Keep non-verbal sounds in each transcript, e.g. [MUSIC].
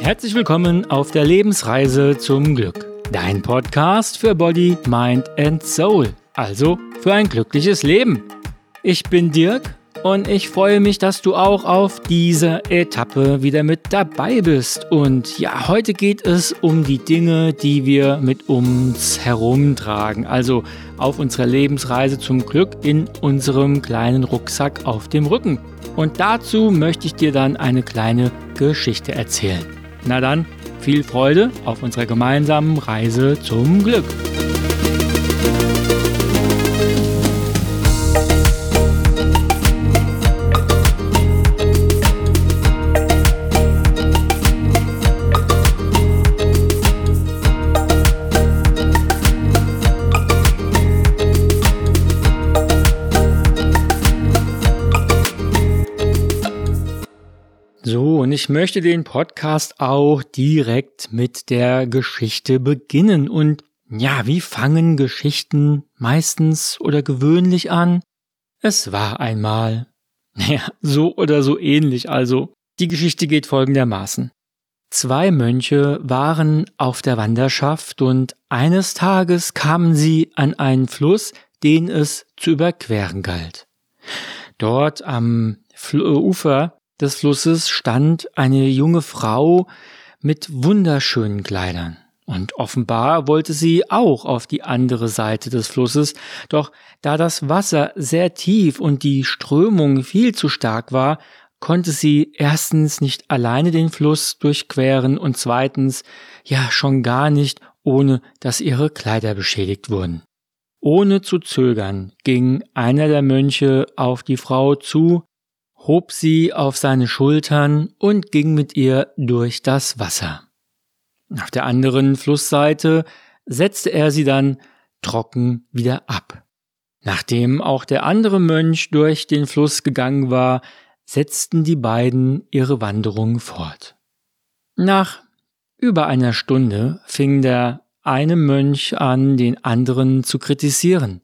Herzlich willkommen auf der Lebensreise zum Glück. Dein Podcast für Body, Mind and Soul. Also für ein glückliches Leben. Ich bin Dirk und ich freue mich, dass du auch auf dieser Etappe wieder mit dabei bist. Und ja, heute geht es um die Dinge, die wir mit uns herumtragen. Also auf unserer Lebensreise zum Glück in unserem kleinen Rucksack auf dem Rücken. Und dazu möchte ich dir dann eine kleine Geschichte erzählen. Na dann, viel Freude auf unserer gemeinsamen Reise zum Glück. Und ich möchte den Podcast auch direkt mit der Geschichte beginnen. Und ja, wie fangen Geschichten meistens oder gewöhnlich an? Es war einmal. [LAUGHS] Naja, so oder so ähnlich also. Die Geschichte geht folgendermaßen. Zwei Mönche waren auf der Wanderschaft und eines Tages kamen sie an einen Fluss, den es zu überqueren galt. Dort am Ufer des Flusses stand eine junge Frau mit wunderschönen Kleidern. Und offenbar wollte sie auch auf die andere Seite des Flusses, doch da das Wasser sehr tief und die Strömung viel zu stark war, konnte sie erstens nicht alleine den Fluss durchqueren und zweitens ja schon gar nicht, ohne dass ihre Kleider beschädigt wurden. Ohne zu zögern ging einer der Mönche auf die Frau zu, hob sie auf seine Schultern und ging mit ihr durch das Wasser. Auf der anderen Flussseite setzte er sie dann trocken wieder ab. Nachdem auch der andere Mönch durch den Fluss gegangen war, setzten die beiden ihre Wanderung fort. Nach über einer Stunde fing der eine Mönch an, den anderen zu kritisieren.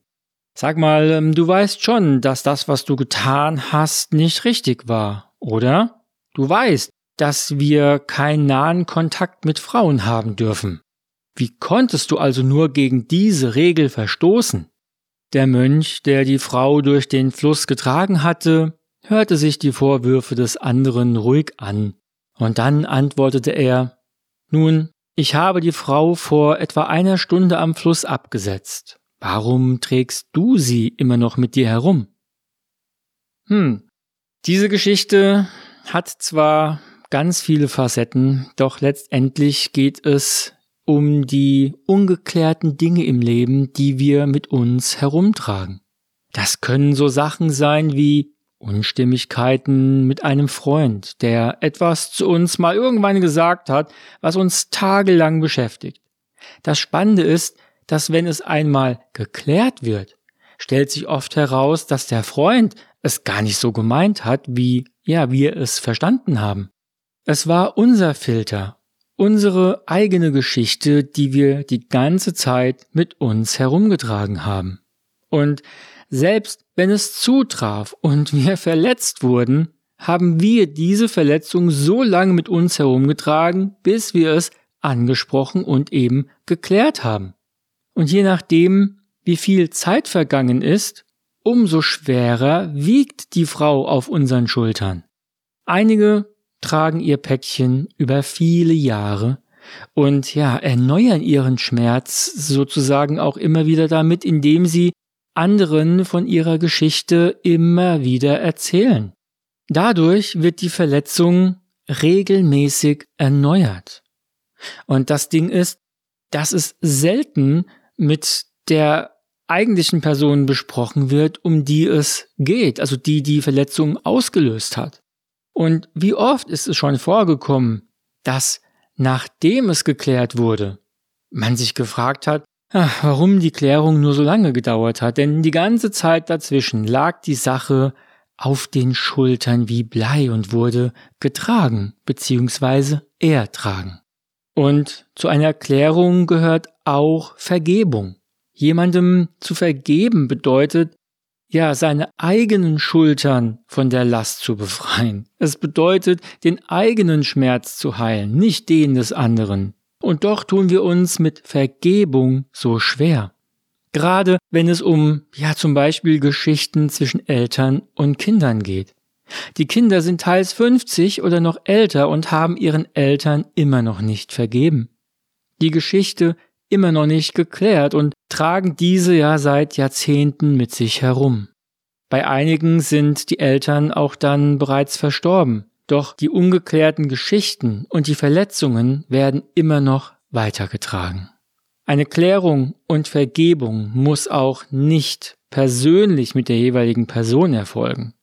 Sag mal, ähm, du weißt schon, dass das, was du getan hast, nicht richtig war, oder? Du weißt, dass wir keinen nahen Kontakt mit Frauen haben dürfen. Wie konntest du also nur gegen diese Regel verstoßen? Der Mönch, der die Frau durch den Fluss getragen hatte, hörte sich die Vorwürfe des anderen ruhig an, und dann antwortete er Nun, ich habe die Frau vor etwa einer Stunde am Fluss abgesetzt. Warum trägst du sie immer noch mit dir herum? Hm, diese Geschichte hat zwar ganz viele Facetten, doch letztendlich geht es um die ungeklärten Dinge im Leben, die wir mit uns herumtragen. Das können so Sachen sein wie Unstimmigkeiten mit einem Freund, der etwas zu uns mal irgendwann gesagt hat, was uns tagelang beschäftigt. Das Spannende ist, dass wenn es einmal geklärt wird, stellt sich oft heraus, dass der Freund es gar nicht so gemeint hat, wie ja, wir es verstanden haben. Es war unser Filter, unsere eigene Geschichte, die wir die ganze Zeit mit uns herumgetragen haben. Und selbst wenn es zutraf und [LAUGHS] wir verletzt wurden, haben wir diese Verletzung so lange mit uns herumgetragen, bis wir es angesprochen und eben geklärt haben. Und je nachdem, wie viel Zeit vergangen ist, umso schwerer wiegt die Frau auf unseren Schultern. Einige tragen ihr Päckchen über viele Jahre und ja, erneuern ihren Schmerz sozusagen auch immer wieder damit, indem sie anderen von ihrer Geschichte immer wieder erzählen. Dadurch wird die Verletzung regelmäßig erneuert. Und das Ding ist, dass es selten mit der eigentlichen Person besprochen wird, um die es geht, also die die Verletzung ausgelöst hat. Und wie oft ist es schon vorgekommen, dass nachdem es geklärt wurde, man sich gefragt hat, ach, warum die Klärung nur so lange gedauert hat, denn die ganze Zeit dazwischen lag die Sache auf den Schultern wie Blei und wurde getragen bzw. ertragen. Und zu einer Erklärung gehört auch Vergebung. Jemandem zu vergeben bedeutet, ja, seine eigenen Schultern von der Last zu befreien. Es bedeutet, den eigenen Schmerz zu heilen, nicht den des anderen. Und doch tun wir uns mit Vergebung so schwer. Gerade wenn es um, ja, zum Beispiel Geschichten zwischen Eltern und Kindern geht. Die Kinder sind teils 50 oder noch älter und haben ihren Eltern immer noch nicht vergeben. Die Geschichte immer noch nicht geklärt und tragen diese ja seit Jahrzehnten mit sich herum. Bei einigen sind die Eltern auch dann bereits verstorben, doch die ungeklärten Geschichten und die Verletzungen werden immer noch weitergetragen. Eine Klärung und Vergebung muss auch nicht persönlich mit der jeweiligen Person erfolgen.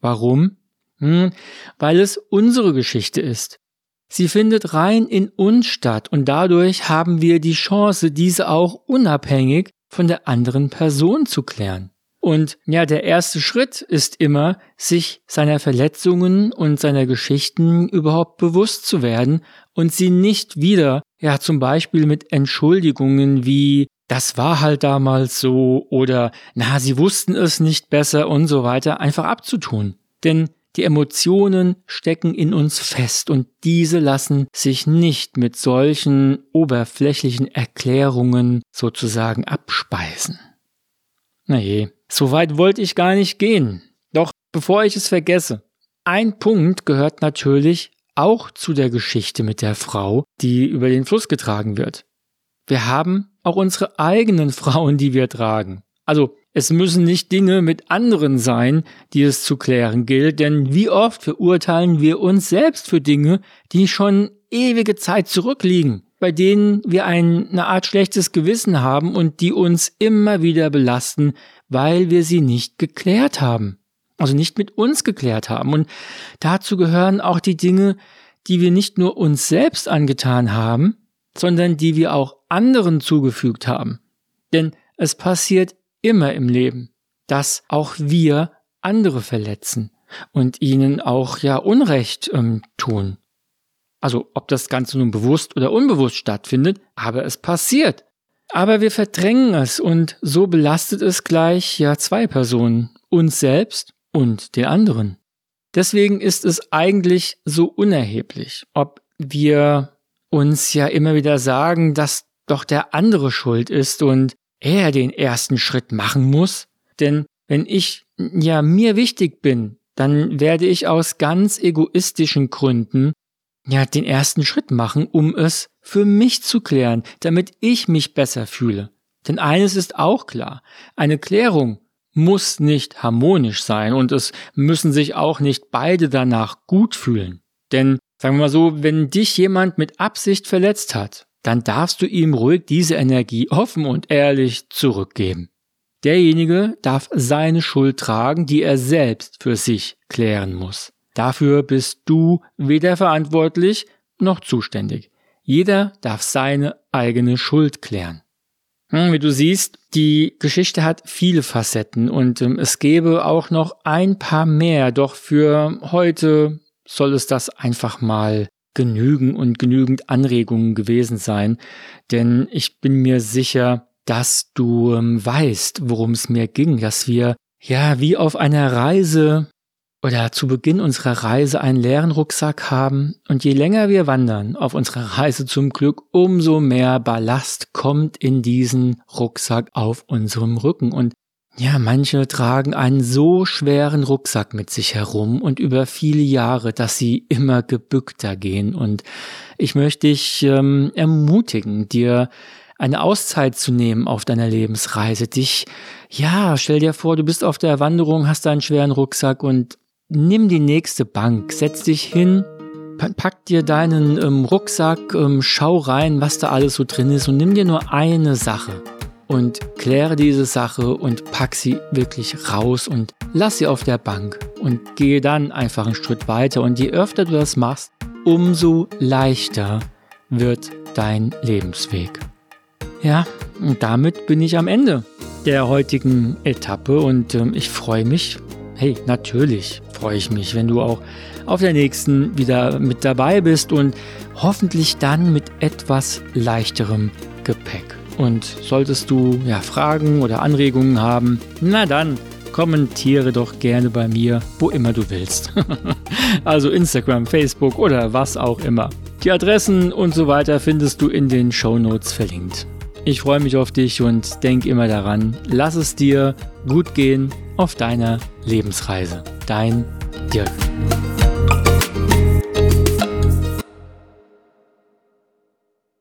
Warum? Hm, weil es unsere Geschichte ist. Sie findet rein in uns statt und dadurch haben wir die Chance, diese auch unabhängig von der anderen Person zu klären. Und ja, der erste Schritt ist immer, sich seiner Verletzungen und seiner Geschichten überhaupt bewusst zu werden und sie nicht wieder, ja, zum Beispiel mit Entschuldigungen wie, das war halt damals so oder, na, sie wussten es nicht besser und so weiter einfach abzutun. Denn die Emotionen stecken in uns fest und diese lassen sich nicht mit solchen oberflächlichen Erklärungen sozusagen abspeisen. Na je, so weit wollte ich gar nicht gehen. Doch bevor ich es vergesse, ein Punkt gehört natürlich auch zu der Geschichte mit der Frau, die über den Fluss getragen wird. Wir haben auch unsere eigenen Frauen, die wir tragen. Also es müssen nicht Dinge mit anderen sein, die es zu klären gilt, denn wie oft verurteilen wir uns selbst für Dinge, die schon ewige Zeit zurückliegen, bei denen wir ein, eine Art schlechtes Gewissen haben und die uns immer wieder belasten, weil wir sie nicht geklärt haben. Also nicht mit uns geklärt haben. Und dazu gehören auch die Dinge, die wir nicht nur uns selbst angetan haben, sondern die wir auch anderen zugefügt haben. Denn es passiert immer im Leben, dass auch wir andere verletzen und ihnen auch ja Unrecht ähm, tun. Also ob das Ganze nun bewusst oder unbewusst stattfindet, aber es passiert. Aber wir verdrängen es und so belastet es gleich ja zwei Personen, uns selbst und den anderen. Deswegen ist es eigentlich so unerheblich, ob wir uns ja immer wieder sagen, dass doch der andere schuld ist und er den ersten Schritt machen muss. Denn wenn ich ja mir wichtig bin, dann werde ich aus ganz egoistischen Gründen ja den ersten Schritt machen, um es für mich zu klären, damit ich mich besser fühle. Denn eines ist auch klar, eine Klärung muss nicht harmonisch sein und es müssen sich auch nicht beide danach gut fühlen. Denn sagen wir mal so, wenn dich jemand mit Absicht verletzt hat, dann darfst du ihm ruhig diese Energie offen und ehrlich zurückgeben. Derjenige darf seine Schuld tragen, die er selbst für sich klären muss. Dafür bist du weder verantwortlich noch zuständig. Jeder darf seine eigene Schuld klären. Hm, wie du siehst, die Geschichte hat viele Facetten und ähm, es gäbe auch noch ein paar mehr, doch für heute soll es das einfach mal genügen und genügend Anregungen gewesen sein, denn ich bin mir sicher, dass du ähm, weißt, worum es mir ging, dass wir ja wie auf einer Reise oder zu Beginn unserer Reise einen leeren Rucksack haben. Und je länger wir wandern auf unserer Reise zum Glück, umso mehr Ballast kommt in diesen Rucksack auf unserem Rücken. Und ja, manche tragen einen so schweren Rucksack mit sich herum und über viele Jahre, dass sie immer gebückter gehen. Und ich möchte dich ähm, ermutigen, dir eine Auszeit zu nehmen auf deiner Lebensreise. Dich, ja, stell dir vor, du bist auf der Wanderung, hast einen schweren Rucksack und nimm die nächste Bank, setz dich hin, pack dir deinen ähm, Rucksack, ähm, schau rein, was da alles so drin ist und nimm dir nur eine Sache und kläre diese Sache und pack sie wirklich raus und lass sie auf der Bank und gehe dann einfach einen Schritt weiter. Und je öfter du das machst, umso leichter wird dein Lebensweg. Ja, und damit bin ich am Ende der heutigen Etappe und ähm, ich freue mich. Hey, natürlich freue ich mich, wenn du auch auf der nächsten wieder mit dabei bist und hoffentlich dann mit etwas leichterem Gepäck. Und solltest du ja Fragen oder Anregungen haben, na dann kommentiere doch gerne bei mir, wo immer du willst. [LAUGHS] also Instagram, Facebook oder was auch immer. Die Adressen und so weiter findest du in den Show Notes verlinkt. Ich freue mich auf dich und denk immer daran, lass es dir gut gehen auf deiner Lebensreise. Dein Dirk.